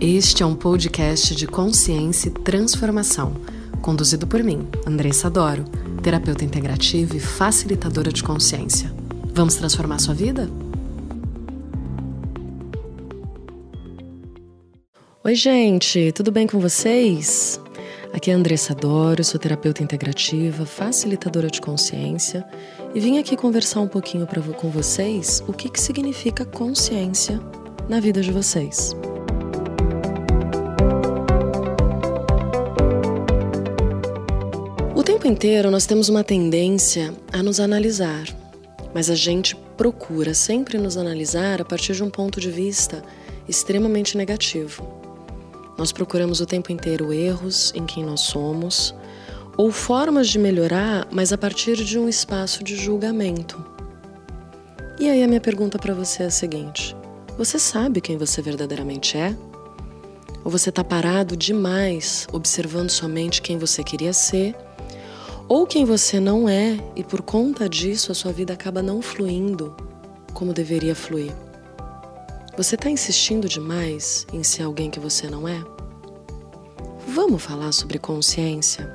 Este é um podcast de consciência e transformação, conduzido por mim, Andressa Doro, terapeuta integrativa e facilitadora de consciência. Vamos transformar sua vida? Oi, gente, tudo bem com vocês? Aqui é Andressa Doro, sou terapeuta integrativa, facilitadora de consciência e vim aqui conversar um pouquinho pra, com vocês o que, que significa consciência na vida de vocês. Tempo inteiro nós temos uma tendência a nos analisar, mas a gente procura sempre nos analisar a partir de um ponto de vista extremamente negativo. Nós procuramos o tempo inteiro erros em quem nós somos ou formas de melhorar, mas a partir de um espaço de julgamento. E aí a minha pergunta para você é a seguinte: você sabe quem você verdadeiramente é? Ou você está parado demais observando somente quem você queria ser? Ou quem você não é e por conta disso a sua vida acaba não fluindo como deveria fluir? Você está insistindo demais em ser alguém que você não é? Vamos falar sobre consciência?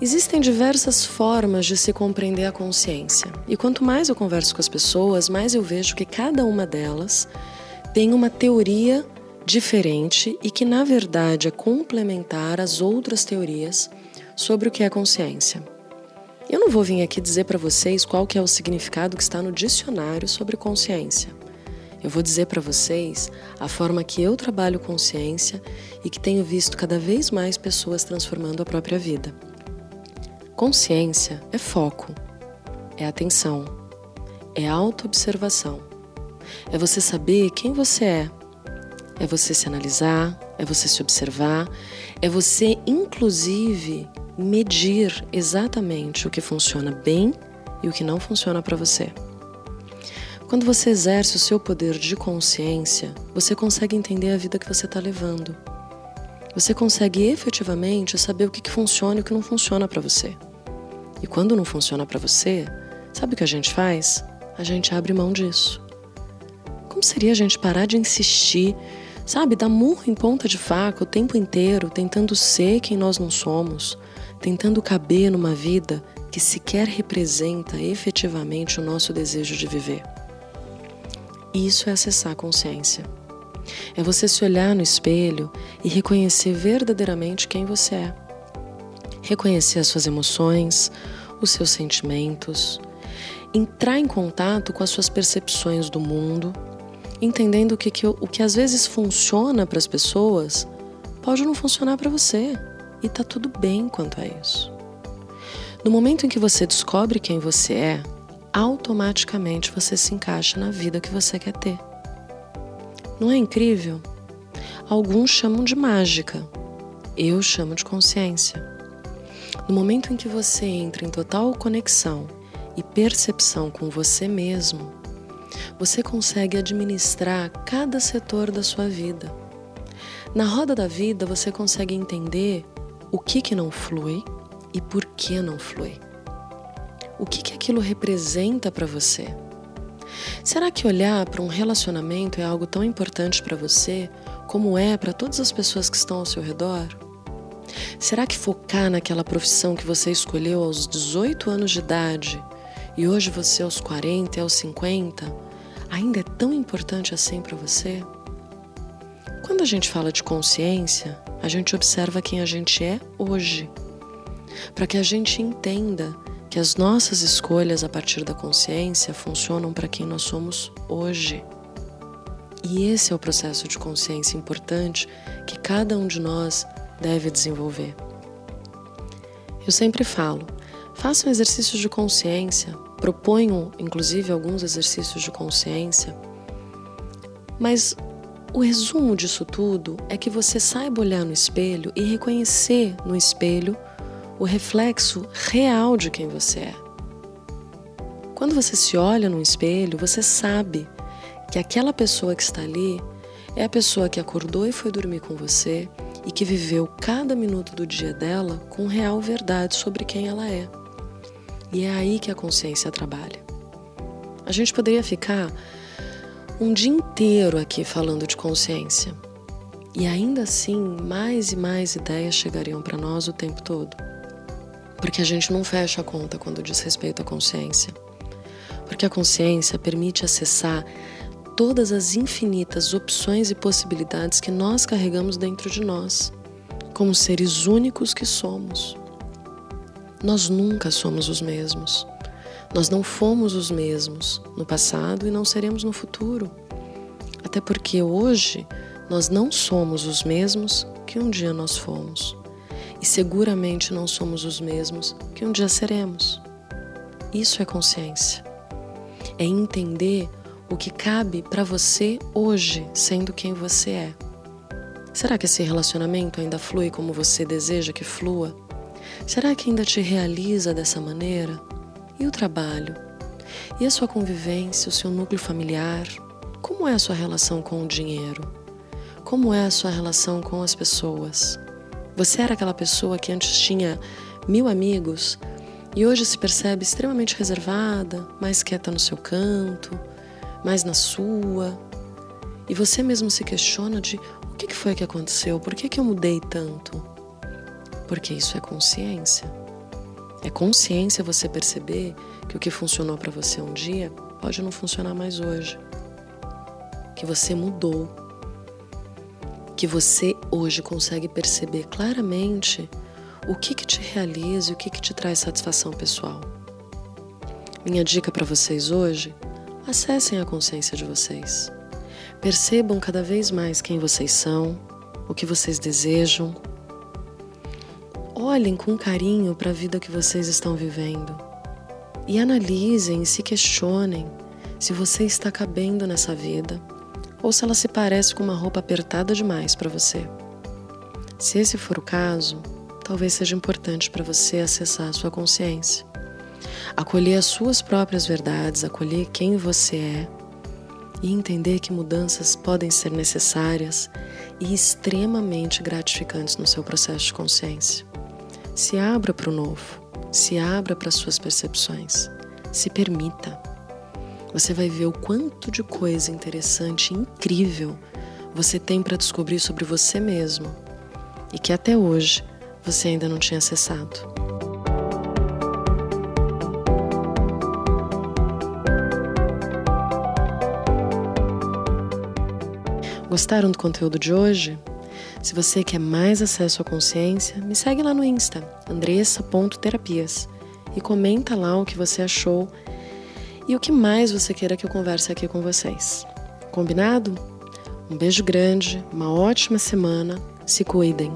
Existem diversas formas de se compreender a consciência, e quanto mais eu converso com as pessoas, mais eu vejo que cada uma delas tem uma teoria diferente e que, na verdade, é complementar às outras teorias sobre o que é consciência. Eu não vou vir aqui dizer para vocês qual que é o significado que está no dicionário sobre consciência. Eu vou dizer para vocês a forma que eu trabalho consciência e que tenho visto cada vez mais pessoas transformando a própria vida. Consciência é foco, é atenção, é autoobservação. É você saber quem você é. É você se analisar, é você se observar, é você, inclusive, medir exatamente o que funciona bem e o que não funciona para você. Quando você exerce o seu poder de consciência, você consegue entender a vida que você está levando. Você consegue efetivamente saber o que, que funciona e o que não funciona para você. E quando não funciona para você, sabe o que a gente faz? A gente abre mão disso. Como seria a gente parar de insistir, sabe, dar murro em ponta de faca o tempo inteiro, tentando ser quem nós não somos, tentando caber numa vida que sequer representa efetivamente o nosso desejo de viver? Isso é acessar a consciência. É você se olhar no espelho e reconhecer verdadeiramente quem você é. Reconhecer as suas emoções, os seus sentimentos, entrar em contato com as suas percepções do mundo, entendendo que, que o que às vezes funciona para as pessoas pode não funcionar para você e tá tudo bem quanto a isso. No momento em que você descobre quem você é, automaticamente você se encaixa na vida que você quer ter. Não é incrível? Alguns chamam de mágica, eu chamo de consciência. No momento em que você entra em total conexão e percepção com você mesmo, você consegue administrar cada setor da sua vida. Na roda da vida, você consegue entender o que, que não flui e por que não flui o que, que aquilo representa para você. Será que olhar para um relacionamento é algo tão importante para você como é para todas as pessoas que estão ao seu redor? Será que focar naquela profissão que você escolheu aos 18 anos de idade e hoje você aos 40 e aos 50 ainda é tão importante assim para você? Quando a gente fala de consciência, a gente observa quem a gente é hoje, para que a gente entenda que as nossas escolhas a partir da consciência funcionam para quem nós somos hoje. E esse é o processo de consciência importante que cada um de nós deve desenvolver. Eu sempre falo, façam exercícios de consciência, proponham inclusive alguns exercícios de consciência, mas o resumo disso tudo é que você saiba olhar no espelho e reconhecer no espelho o reflexo real de quem você é. Quando você se olha no espelho, você sabe que aquela pessoa que está ali é a pessoa que acordou e foi dormir com você e que viveu cada minuto do dia dela com real verdade sobre quem ela é. E é aí que a consciência trabalha. A gente poderia ficar um dia inteiro aqui falando de consciência, E ainda assim, mais e mais ideias chegariam para nós o tempo todo. Porque a gente não fecha a conta quando diz respeito à consciência. Porque a consciência permite acessar todas as infinitas opções e possibilidades que nós carregamos dentro de nós, como seres únicos que somos. Nós nunca somos os mesmos. Nós não fomos os mesmos no passado e não seremos no futuro. Até porque hoje nós não somos os mesmos que um dia nós fomos. E seguramente não somos os mesmos que um dia seremos. Isso é consciência. É entender o que cabe para você hoje, sendo quem você é. Será que esse relacionamento ainda flui como você deseja que flua? Será que ainda te realiza dessa maneira? E o trabalho? E a sua convivência, o seu núcleo familiar? Como é a sua relação com o dinheiro? Como é a sua relação com as pessoas? Você era aquela pessoa que antes tinha mil amigos e hoje se percebe extremamente reservada, mais quieta no seu canto, mais na sua. E você mesmo se questiona de o que foi que aconteceu, por que, eu mudei tanto? Porque isso é consciência. É consciência você perceber que o que funcionou para você um dia pode não funcionar mais hoje. Que você mudou. Que você hoje consegue perceber claramente o que, que te realiza e o que, que te traz satisfação pessoal. Minha dica para vocês hoje Acessem a consciência de vocês. Percebam cada vez mais quem vocês são, o que vocês desejam. Olhem com carinho para a vida que vocês estão vivendo e analisem e se questionem se você está cabendo nessa vida ou se ela se parece com uma roupa apertada demais para você. Se esse for o caso, talvez seja importante para você acessar a sua consciência acolher as suas próprias verdades, acolher quem você é e entender que mudanças podem ser necessárias e extremamente gratificantes no seu processo de consciência. Se abra para o novo, se abra para as suas percepções, se permita. Você vai ver o quanto de coisa interessante incrível você tem para descobrir sobre você mesmo e que até hoje você ainda não tinha acessado. Gostaram do conteúdo de hoje? Se você quer mais acesso à consciência, me segue lá no Insta, andressa.terapias, e comenta lá o que você achou e o que mais você queira que eu converse aqui com vocês. Combinado? Um beijo grande, uma ótima semana, se cuidem!